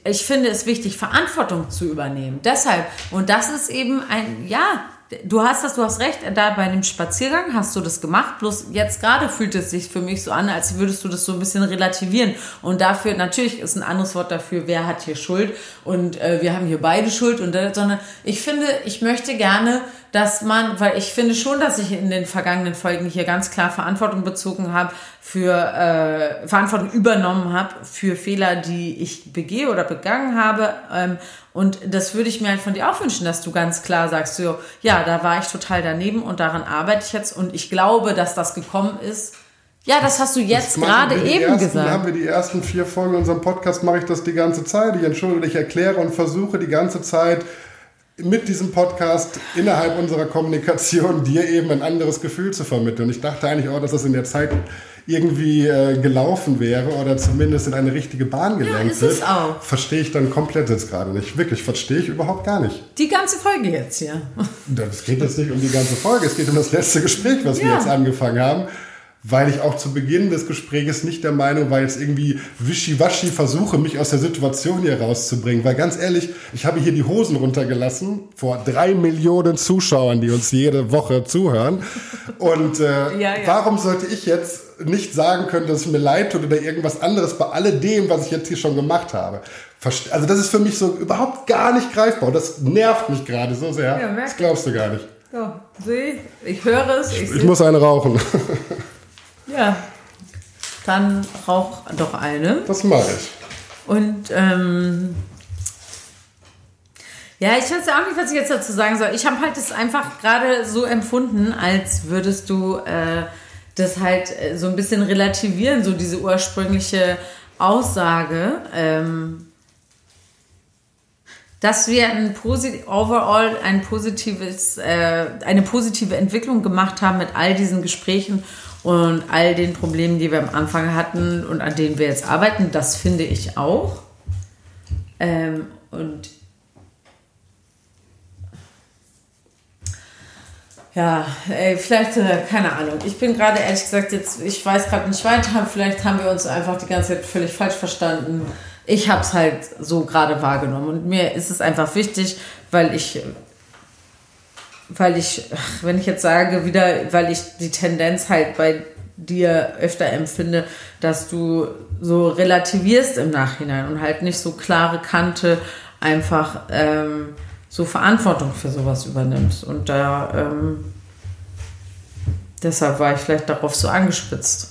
ich finde es wichtig, Verantwortung zu übernehmen. Deshalb, und das ist eben ein, ja, du hast das, du hast recht, da bei einem Spaziergang hast du das gemacht, bloß jetzt gerade fühlt es sich für mich so an, als würdest du das so ein bisschen relativieren. Und dafür, natürlich ist ein anderes Wort dafür, wer hat hier Schuld und äh, wir haben hier beide Schuld und sondern ich finde, ich möchte gerne, dass man, weil ich finde schon, dass ich in den vergangenen Folgen hier ganz klar Verantwortung bezogen habe für äh, Verantwortung übernommen habe für Fehler, die ich begehe oder begangen habe. Ähm, und das würde ich mir halt von dir auch wünschen, dass du ganz klar sagst, so, ja, da war ich total daneben und daran arbeite ich jetzt und ich glaube, dass das gekommen ist. Ja, das hast du jetzt gerade eben ersten, gesagt. Haben wir die ersten vier Folgen unserem Podcast, mache ich das die ganze Zeit. Ich entschuldige, ich erkläre und versuche die ganze Zeit mit diesem Podcast innerhalb unserer Kommunikation dir eben ein anderes Gefühl zu vermitteln. Ich dachte eigentlich auch, dass das in der Zeit irgendwie äh, gelaufen wäre oder zumindest in eine richtige Bahn gelenkt ist wird. auch. Verstehe ich dann komplett jetzt gerade nicht. Wirklich, verstehe ich überhaupt gar nicht. Die ganze Folge jetzt hier. Es geht jetzt nicht um die ganze Folge, es geht um das letzte Gespräch, was wir Ja. jetzt angefangen haben. Weil ich auch zu Beginn des Gesprächs nicht der Meinung war, jetzt irgendwie wischiwaschi versuche, mich aus der Situation hier rauszubringen. Weil ganz ehrlich, ich habe hier die Hosen runtergelassen vor drei Millionen Zuschauern, die uns jede Woche zuhören. Und äh, Ja, ja. warum sollte ich jetzt nicht sagen können, dass es mir leid tut oder irgendwas anderes bei alledem, was ich jetzt hier schon gemacht habe? Also das ist für mich so überhaupt gar nicht greifbar. Das nervt mich gerade so sehr. Ja, das glaubst du gar nicht. So, sieh, ich höre es. Ich, Ich muss eine rauchen. ja, dann rauch doch eine. Das mache ich. Und ähm, ja, ich weiß ja auch nicht, was ich jetzt dazu sagen soll. Ich habe halt das einfach gerade so empfunden, als würdest du äh, das halt äh, so ein bisschen relativieren, so diese ursprüngliche Aussage. Ähm, dass wir ein posit overall ein positives, äh, eine positive Entwicklung gemacht haben mit all diesen Gesprächen und all den Problemen, die wir am Anfang hatten und an denen wir jetzt arbeiten, das finde ich auch. Ähm, und ja, ey, vielleicht, äh, keine Ahnung. Ich bin gerade ehrlich gesagt jetzt, ich weiß gerade nicht weiter. Vielleicht haben wir uns einfach die ganze Zeit völlig falsch verstanden. Ich habe es halt so gerade wahrgenommen und mir ist es einfach wichtig, weil ich, weil ich, wenn ich jetzt sage wieder, weil ich die Tendenz halt bei dir öfter empfinde, dass du so relativierst im Nachhinein und halt nicht so klare Kante einfach ähm, so Verantwortung für sowas übernimmst. Und da ähm, deshalb war ich vielleicht darauf so angespitzt.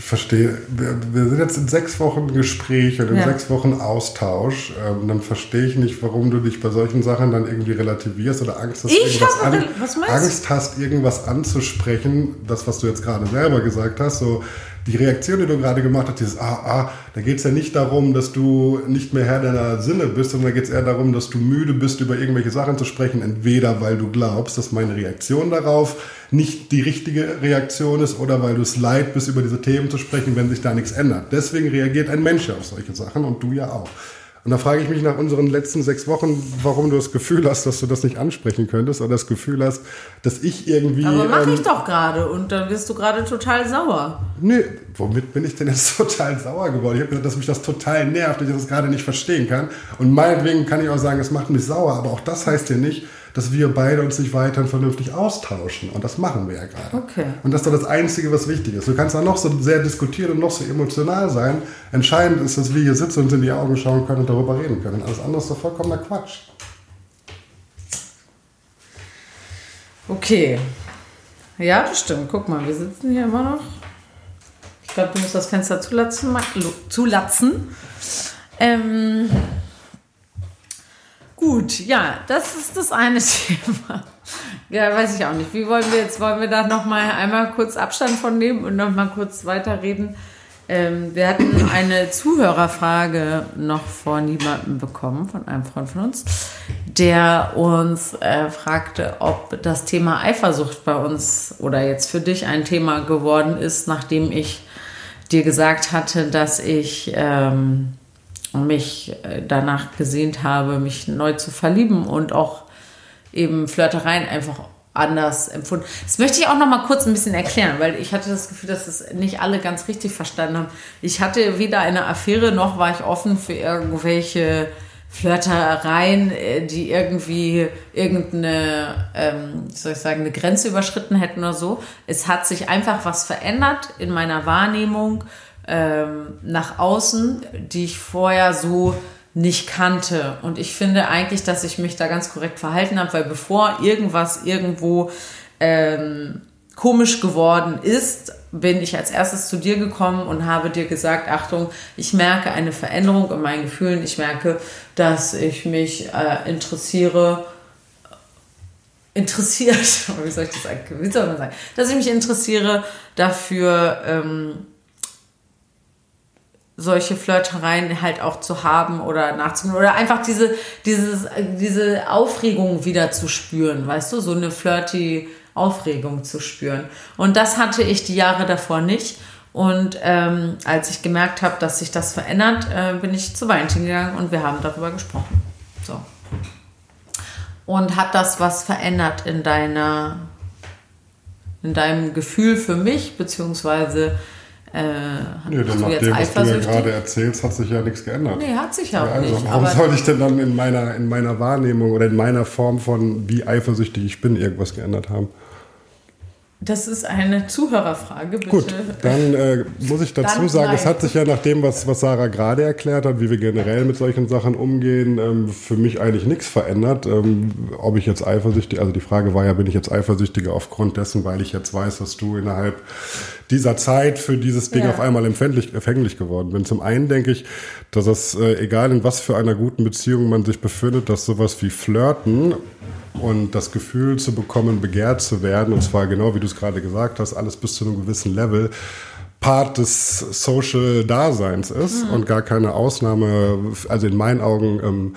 Ich verstehe. Wir, wir sind jetzt in sechs Wochen Gespräch und in Ja. sechs Wochen Austausch. Ähm, dann verstehe ich nicht, warum du dich bei solchen Sachen dann irgendwie relativierst oder Angst hast, Ich irgendwas, an? Angst hast, irgendwas anzusprechen. Das, was du jetzt gerade selber gesagt hast, so die Reaktion, die du gerade gemacht hast, dieses Ah, ah, da geht es ja nicht darum, dass du nicht mehr Herr deiner Sinne bist, sondern da geht es eher darum, dass du müde bist, über irgendwelche Sachen zu sprechen. Entweder weil du glaubst, dass meine Reaktion darauf nicht die richtige Reaktion ist oder weil du es leid bist, über diese Themen zu sprechen, wenn sich da nichts ändert. Deswegen reagiert ein Mensch auf solche Sachen und du ja auch. Und da frage ich mich nach unseren letzten sechs Wochen, warum du das Gefühl hast, dass du das nicht ansprechen könntest oder das Gefühl hast, dass ich irgendwie. Aber mache ähm, ich doch gerade und dann wirst du gerade total sauer. Nee, womit bin ich denn jetzt total sauer geworden? Ich habe gesagt, dass mich das total nervt, dass ich das gerade nicht verstehen kann. Und meinetwegen kann ich auch sagen, es macht mich sauer, aber auch das heißt ja nicht, dass wir beide uns nicht weiterhin vernünftig austauschen. Und das machen wir ja gerade. Okay. Und das ist doch das Einzige, was wichtig ist. Du kannst da noch so sehr diskutieren und noch so emotional sein. Entscheidend ist, dass wir hier sitzen und uns in die Augen schauen können und darüber reden können. Alles andere ist doch vollkommener Quatsch. Okay. Ja, das stimmt. Guck mal, wir sitzen hier immer noch. Ich glaube, du musst das Fenster zulatzen. zulatzen. Ähm, gut, ja, das ist das eine Thema. Ja, weiß ich auch nicht. Wie wollen wir jetzt, wollen wir da nochmal einmal kurz Abstand von nehmen und nochmal kurz weiterreden? Ähm, wir hatten eine Zuhörerfrage noch vor niemandem bekommen, von einem Freund von uns, der uns äh, fragte, ob das Thema Eifersucht bei uns oder jetzt für dich ein Thema geworden ist, nachdem ich dir gesagt hatte, dass ich ähm, mich äh, danach gesehnt habe, mich neu zu verlieben und auch eben Flirtereien einfach anders empfunden. Das möchte ich auch noch mal kurz ein bisschen erklären, weil ich hatte das Gefühl, dass es nicht alle ganz richtig verstanden haben. Ich hatte weder eine Affäre noch war ich offen für irgendwelche Flirtereien, äh, die irgendwie irgendeine, ähm, soll ich sagen, eine Grenze überschritten hätten oder so. Es hat sich einfach was verändert in meiner Wahrnehmung ähm, nach außen, die ich vorher so nicht kannte. Und ich finde eigentlich, dass ich mich da ganz korrekt verhalten habe, weil bevor irgendwas irgendwo ähm, komisch geworden ist, bin ich als erstes zu dir gekommen und habe dir gesagt, Achtung, ich merke eine Veränderung in meinen Gefühlen. Ich merke, dass ich mich äh, interessiere, interessiert, wie soll ich das sagen, wie soll man sagen, dass ich mich interessiere dafür, ähm, solche Flirtereien halt auch zu haben oder nachzunehmen oder einfach diese, dieses, diese Aufregung wieder zu spüren, weißt du, so eine flirty Aufregung zu spüren. Und das hatte ich die Jahre davor nicht. Und ähm, als ich gemerkt habe, dass sich das verändert, äh, bin ich zu Valentin gegangen und wir haben darüber gesprochen. So. Und hat das was verändert in deiner, in deinem Gefühl für mich, beziehungsweise äh, nee, dann nach dem, was du ja gerade erzählst, hat sich ja nichts geändert. Nee, hat sich ja auch also, nicht. Warum soll ich denn dann in meiner, in meiner Wahrnehmung oder in meiner Form von, wie eifersüchtig ich bin, irgendwas geändert haben? Das ist eine Zuhörerfrage, bitte. Gut, dann äh, muss ich dazu sagen, nein. es hat sich ja nach dem, was, was Sarah gerade erklärt hat, wie wir generell mit solchen Sachen umgehen, ähm, für mich eigentlich nichts verändert. Ähm, ob ich jetzt eifersüchtig, also die Frage war ja, bin ich jetzt eifersüchtiger aufgrund dessen, weil ich jetzt weiß, dass du innerhalb dieser Zeit für dieses Ding ja. auf einmal empfänglich, empfänglich geworden bin. Zum einen denke ich, dass es, äh, egal in was für einer guten Beziehung man sich befindet, dass sowas wie Flirten und das Gefühl zu bekommen, begehrt zu werden, und zwar genau wie du es gerade gesagt hast, alles bis zu einem gewissen Level, Part des Social-Daseins ist mhm. und gar keine Ausnahme, also in meinen Augen ähm,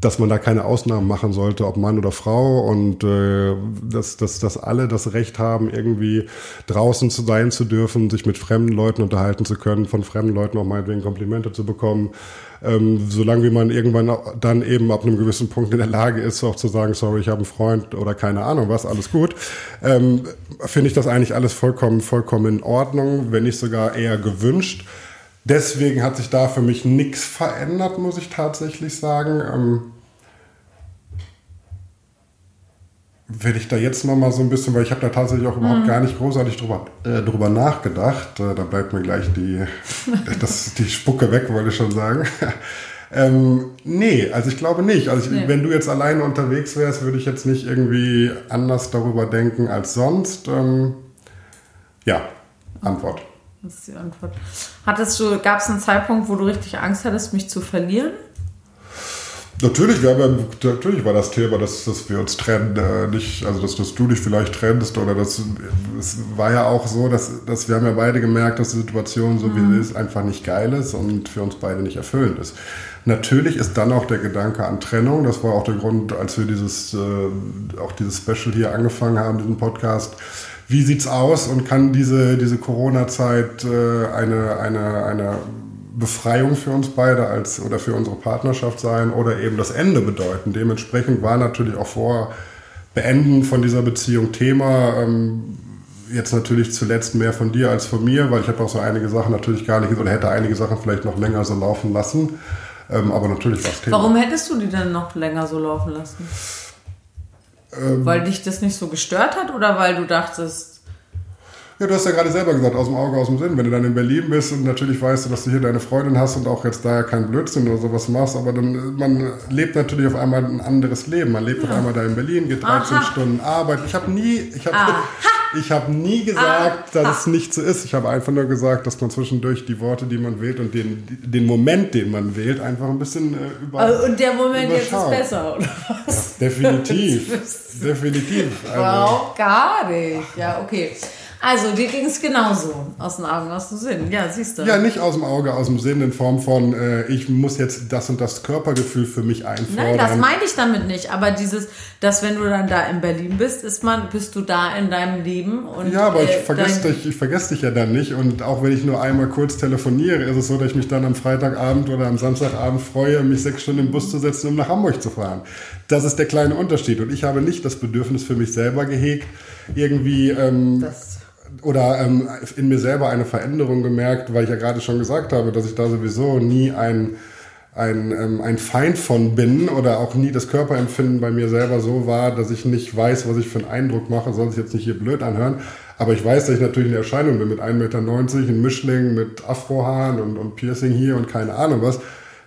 dass man da keine Ausnahmen machen sollte, ob Mann oder Frau und äh, dass, dass, dass alle das Recht haben, irgendwie draußen zu sein zu dürfen, sich mit fremden Leuten unterhalten zu können, von fremden Leuten auch meinetwegen Komplimente zu bekommen. Ähm, solange wie man irgendwann dann eben ab einem gewissen Punkt in der Lage ist, auch zu sagen, sorry, ich habe einen Freund oder keine Ahnung was, alles gut, ähm, finde ich das eigentlich alles vollkommen, vollkommen in Ordnung, wenn nicht sogar eher gewünscht. Deswegen hat sich da für mich nichts verändert, muss ich tatsächlich sagen. Ähm, wenn ich da jetzt noch mal so ein bisschen, weil ich habe da tatsächlich auch überhaupt mhm. gar nicht großartig drüber, äh, drüber nachgedacht. Äh, da bleibt mir gleich die, das, die Spucke weg, wollte ich schon sagen. ähm, nee, also ich glaube nicht. Also ich, nee. wenn du jetzt alleine unterwegs wärst, würde ich jetzt nicht irgendwie anders darüber denken als sonst. Ähm, ja, Antwort. Das ist die Antwort. Hattest du, gab es einen Zeitpunkt, wo du richtig Angst hattest, mich zu verlieren? Natürlich, wir haben ja, natürlich war das Thema, dass, dass wir uns trennen, äh, nicht, also dass, dass du dich vielleicht trennst oder das, es war ja auch so, dass, dass wir haben ja beide gemerkt, dass die Situation so mhm. wie sie ist einfach nicht geil ist und für uns beide nicht erfüllend ist. Natürlich ist dann auch der Gedanke an Trennung, das war auch der Grund, als wir dieses, äh, auch dieses Special hier angefangen haben, diesen Podcast, wie sieht's aus und kann diese, diese Corona-Zeit äh, eine, eine, eine Befreiung für uns beide als oder für unsere Partnerschaft sein oder eben das Ende bedeuten. Dementsprechend war natürlich auch vor Beenden von dieser Beziehung Thema. Ähm, jetzt natürlich zuletzt mehr von dir als von mir, weil ich habe auch so einige Sachen natürlich gar nicht oder hätte einige Sachen vielleicht noch länger so laufen lassen. Ähm, aber natürlich war es Thema. Warum hättest du die denn noch länger so laufen lassen? Ähm, weil dich das nicht so gestört hat oder weil du dachtest, ja, du hast ja gerade selber gesagt, aus dem Auge, aus dem Sinn. Wenn du dann in Berlin bist und natürlich weißt du, dass du hier deine Freundin hast und auch jetzt da keinen Blödsinn oder sowas machst, aber dann, man lebt natürlich auf einmal ein anderes Leben. Man lebt ja. auf einmal da in Berlin, geht 13 Aha. Stunden Arbeit. Ich habe nie, ich habe, ich habe nie gesagt, Aha. dass es nicht so ist. Ich habe einfach nur gesagt, dass man zwischendurch die Worte, die man wählt und den, den Moment, den man wählt, einfach ein bisschen äh, über. Also, und der Moment jetzt ist besser, oder was? Ja, definitiv. definitiv. Also, wow, gar nicht. Ja, okay. Also, dir ging es genauso. Aus den Augen, aus dem Sinn. Ja, siehst du. Ja, nicht aus dem Auge, aus dem Sinn in Form von, äh, ich muss jetzt das und das Körpergefühl für mich einfordern. Nein, das meine ich damit nicht. Aber dieses, dass wenn du dann da in Berlin bist, ist man, bist du da in deinem Leben. Und, ja, aber ich äh, vergesse dich, ich vergesse dich ja dann nicht. Und auch wenn ich nur einmal kurz telefoniere, ist es so, dass ich mich dann am Freitagabend oder am Samstagabend freue, mich sechs Stunden im Bus zu setzen, um nach Hamburg zu fahren. Das ist der kleine Unterschied. Und ich habe nicht das Bedürfnis für mich selber gehegt, irgendwie. Ähm, das oder ähm, in mir selber eine Veränderung gemerkt, weil ich ja gerade schon gesagt habe, dass ich da sowieso nie ein, ein, ähm, ein Feind von bin oder auch nie das Körperempfinden bei mir selber so war, dass ich nicht weiß, was ich für einen Eindruck mache, soll sich jetzt nicht hier blöd anhören. Aber ich weiß, dass ich natürlich eine Erscheinung bin mit 1,90 Meter, ein Mischling mit Afrohaaren und, und Piercing hier und keine Ahnung was.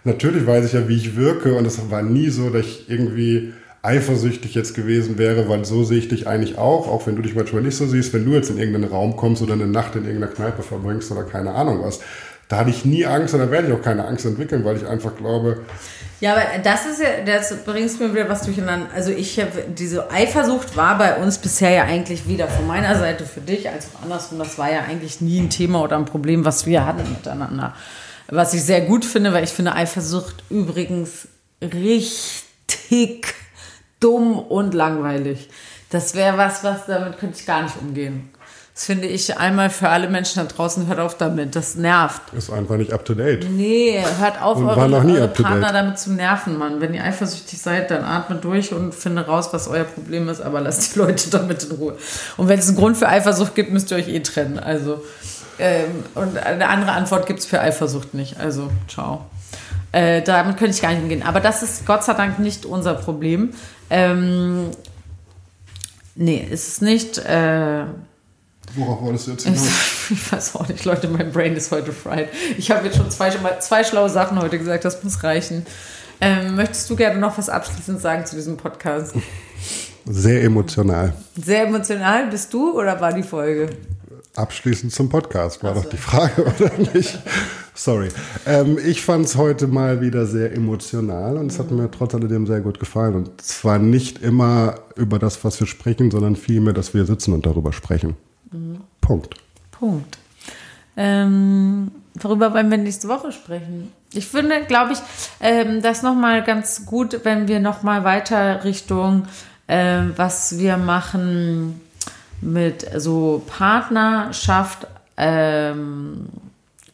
Natürlich weiß ich ja, wie ich wirke und es war nie so, dass ich irgendwie eifersüchtig jetzt gewesen wäre, weil so sehe ich dich eigentlich auch, auch wenn du dich manchmal nicht so siehst, wenn du jetzt in irgendeinen Raum kommst oder eine Nacht in irgendeiner Kneipe verbringst oder keine Ahnung was. Da hatte ich nie Angst und da werde ich auch keine Angst entwickeln, weil ich einfach glaube. Ja, aber das ist ja, das bringst mir wieder was durcheinander. Also ich habe, diese Eifersucht war bei uns bisher ja eigentlich weder von meiner Seite für dich als auch andersrum. Das war ja eigentlich nie ein Thema oder ein Problem, was wir hatten miteinander. Was ich sehr gut finde, weil ich finde Eifersucht übrigens richtig dumm und langweilig. Das wäre was, was damit könnte ich gar nicht umgehen. Das finde ich einmal für alle Menschen da draußen, hört auf damit. Das nervt. Ist einfach nicht up to date. Nee, hört auf, und eure, noch nie eure Partner damit zu nerven, Mann. Wenn ihr eifersüchtig seid, dann atmet durch und finde raus, was euer Problem ist, aber lasst die Leute damit in Ruhe. Und wenn es einen Grund für Eifersucht gibt, müsst ihr euch eh trennen. Also, ähm, und eine andere Antwort gibt es für Eifersucht nicht. Also, ciao. Äh, damit könnte ich gar nicht umgehen. Aber das ist Gott sei Dank nicht unser Problem. Ähm, nee, ist es nicht. Äh, Worauf wolltest du jetzt hinaus? Ich weiß auch nicht, Leute, mein Brain ist heute fried. Ich habe jetzt schon zwei, zwei schlaue Sachen heute gesagt, das muss reichen. Ähm, möchtest du gerne noch was abschließend sagen zu diesem Podcast? Sehr emotional. Sehr emotional bist du oder war die Folge? Abschließend zum Podcast war also. doch die Frage, oder nicht? Sorry. Ähm, ich fand es heute mal wieder sehr emotional und es hat mir trotz alledem sehr gut gefallen. Und zwar nicht immer über das, was wir sprechen, sondern vielmehr, dass wir sitzen und darüber sprechen. Mhm. Punkt. Punkt. Ähm, darüber wollen wir nächste Woche sprechen. Ich finde, glaube ich, ähm, das nochmal ganz gut, wenn wir nochmal weiter Richtung, äh, was wir machen mit so Partnerschaft, ähm,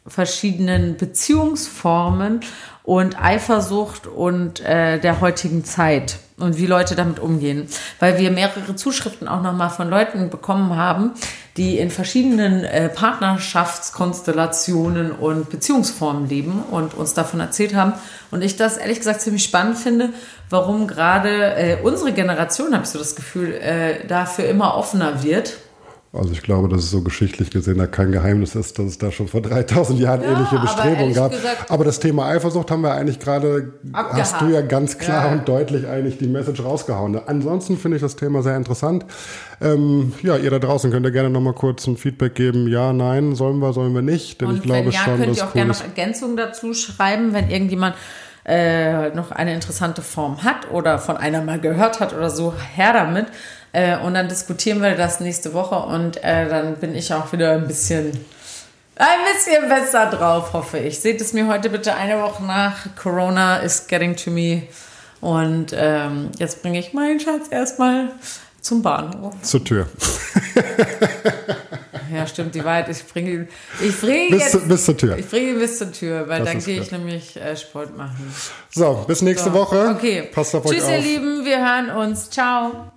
verschiedenen Beziehungsformen und Eifersucht und äh, der heutigen Zeit und wie Leute damit umgehen. Weil wir mehrere Zuschriften auch nochmal von Leuten bekommen haben, die in verschiedenen äh, Partnerschaftskonstellationen und Beziehungsformen leben und uns davon erzählt haben. Und ich das ehrlich gesagt ziemlich spannend finde, warum gerade äh, unsere Generation, habe ich so das Gefühl, äh, dafür immer offener wird also ich glaube, dass es so geschichtlich gesehen kein Geheimnis ist, dass es da schon vor 3000 Jahren ja, ähnliche Bestrebungen gab. Gesagt, aber das Thema Eifersucht haben wir eigentlich gerade, hast du ja ganz klar ja. und deutlich eigentlich die Message rausgehauen. Ansonsten finde ich das Thema sehr interessant. Ähm, ja, ihr da draußen könnt ihr gerne nochmal kurz ein Feedback geben. Ja, nein, sollen wir, sollen wir nicht. Denn und ich glaube wenn ja, schon, könnt ihr auch cool gerne noch Ergänzungen dazu schreiben, wenn irgendjemand äh, noch eine interessante Form hat oder von einer mal gehört hat oder so, her damit. Äh, und dann diskutieren wir das nächste Woche und äh, dann bin ich auch wieder ein bisschen, ein bisschen besser drauf, hoffe ich. Seht es mir heute bitte eine Woche nach. Corona is getting to me. Und ähm, jetzt bringe ich meinen Schatz erstmal zum Bahnhof. Zur Tür. ja, stimmt, die Wahrheit. Ich bringe ihn, ich bringe bis, jetzt, bis zur Tür. Ich bringe ihn bis zur Tür, weil das dann gehe ich nämlich äh, Sport machen. So, bis nächste so. Woche. Okay. Passt auf Tschüss, euch auf. Tschüss, ihr Lieben. Wir hören uns. Ciao.